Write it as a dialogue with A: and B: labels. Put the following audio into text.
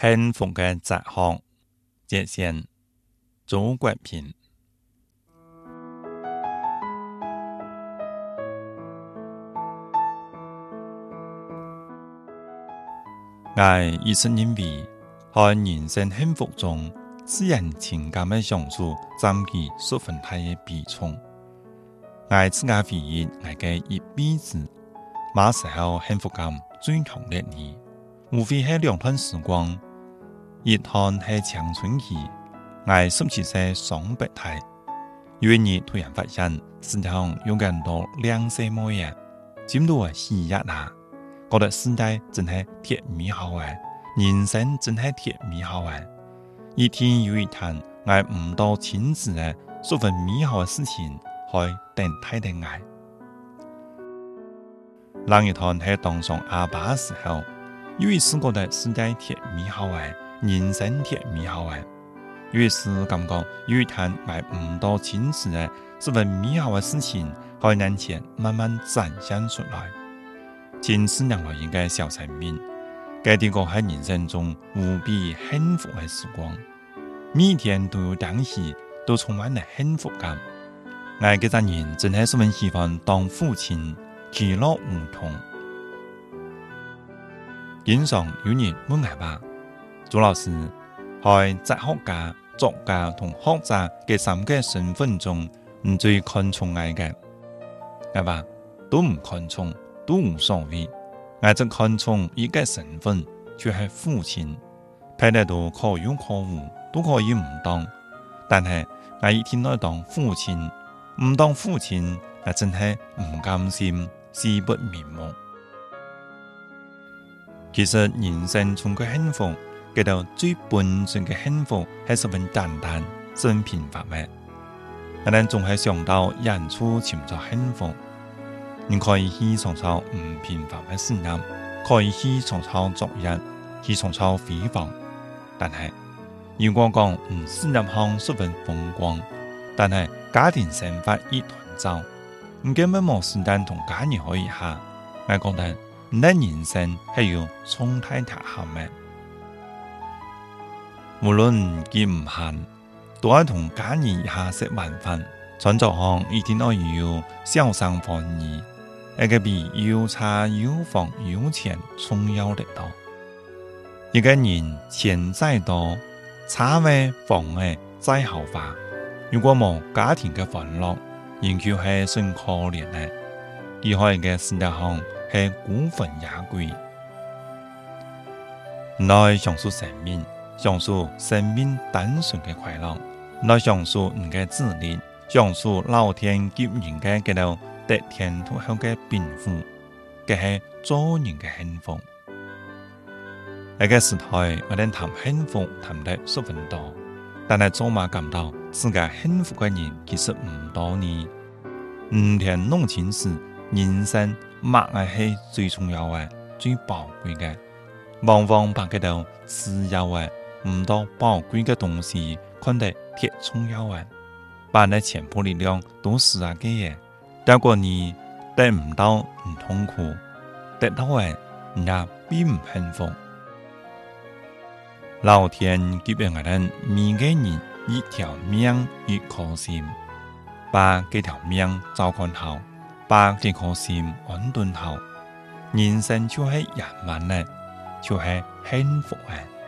A: 幸福嘅哲学，著是周国平。艾一直认为，在人生幸福中，私人情感嘅相处，占据十分大嘅比重。艾自家回忆，艾嘅一辈子，那时候幸福感最强烈你，无非系两段时光。一坛系长春期，爱十七岁双白堤。有一日突然发现，身上有更多两色模样，真多喜一下，觉得时代真系甜美好啊，人生真系甜美好啊！一天又一天，爱唔到亲自诶，说份美好诶事情去等太顶爱。冷一坛是当上阿爸时候，又一次觉得世界甜美好玩。人生甜蜜好玩，越是咁有越摊买唔到青瓷呢，是份美好嘅事情喺眼前慢慢展现出来。青瓷两个人家嘅小生命，给一个喺人生中无比幸福嘅时光，每天都有惊喜，都充满了幸福感。我呢个人真系十分喜欢当父亲，其乐无穷。经常有人问我吧？朱老师哲学家、作家同学者嘅三个身份中，唔最看重嘅，我话都唔看重，都无所谓。我只看重一个身份，就系父亲。睇得多可有可无，都可以唔当，但系我一天都当父亲，唔当父亲，我真系唔甘心，死不瞑目。其实人生从个幸福。记到最本性嘅幸福系十分简单，真平凡咩？我哋仲系想到人初寻找幸福，你可以去创造唔平凡嘅声音，可以去创造昨日，去创造辉煌。但系如果讲唔信任康十分风光，但系家庭生活一团糟，唔根本冇时间同家人可以下。我讲得，你人生系要冲天塌下咩？无论见唔都幸，同假如下食万份，创作行一定要有销声放耳，一个比有车有房有钱重要得多。一个人钱再多，车位房位再豪华，如果冇家庭嘅欢乐，仍旧系算可怜嘅。佢开嘅事业行系孤坟野鬼。内享受生命。讲述生命单纯嘅快乐，来讲述人嘅智力，讲述老天给予嘅嗰度得天独厚嘅禀赋，这系做人嘅幸福。呢个时代我们谈幸福谈得十分多，但系做马感到，自己幸福的人其实唔多呢。五田弄钱时，人生物系最重要嘅，最宝贵嘅，往往白这度自由嘅。唔到宝贵嘅东西，看得铁重要啊！把你全部力量都施下嘢，但果你得唔到，唔痛苦；得到嘅，也并唔幸福。老天给予我哋每个人一条命一颗心，把这条命照看好，把这颗心安顿好，人生就系圆满嘞，就系幸福嘅。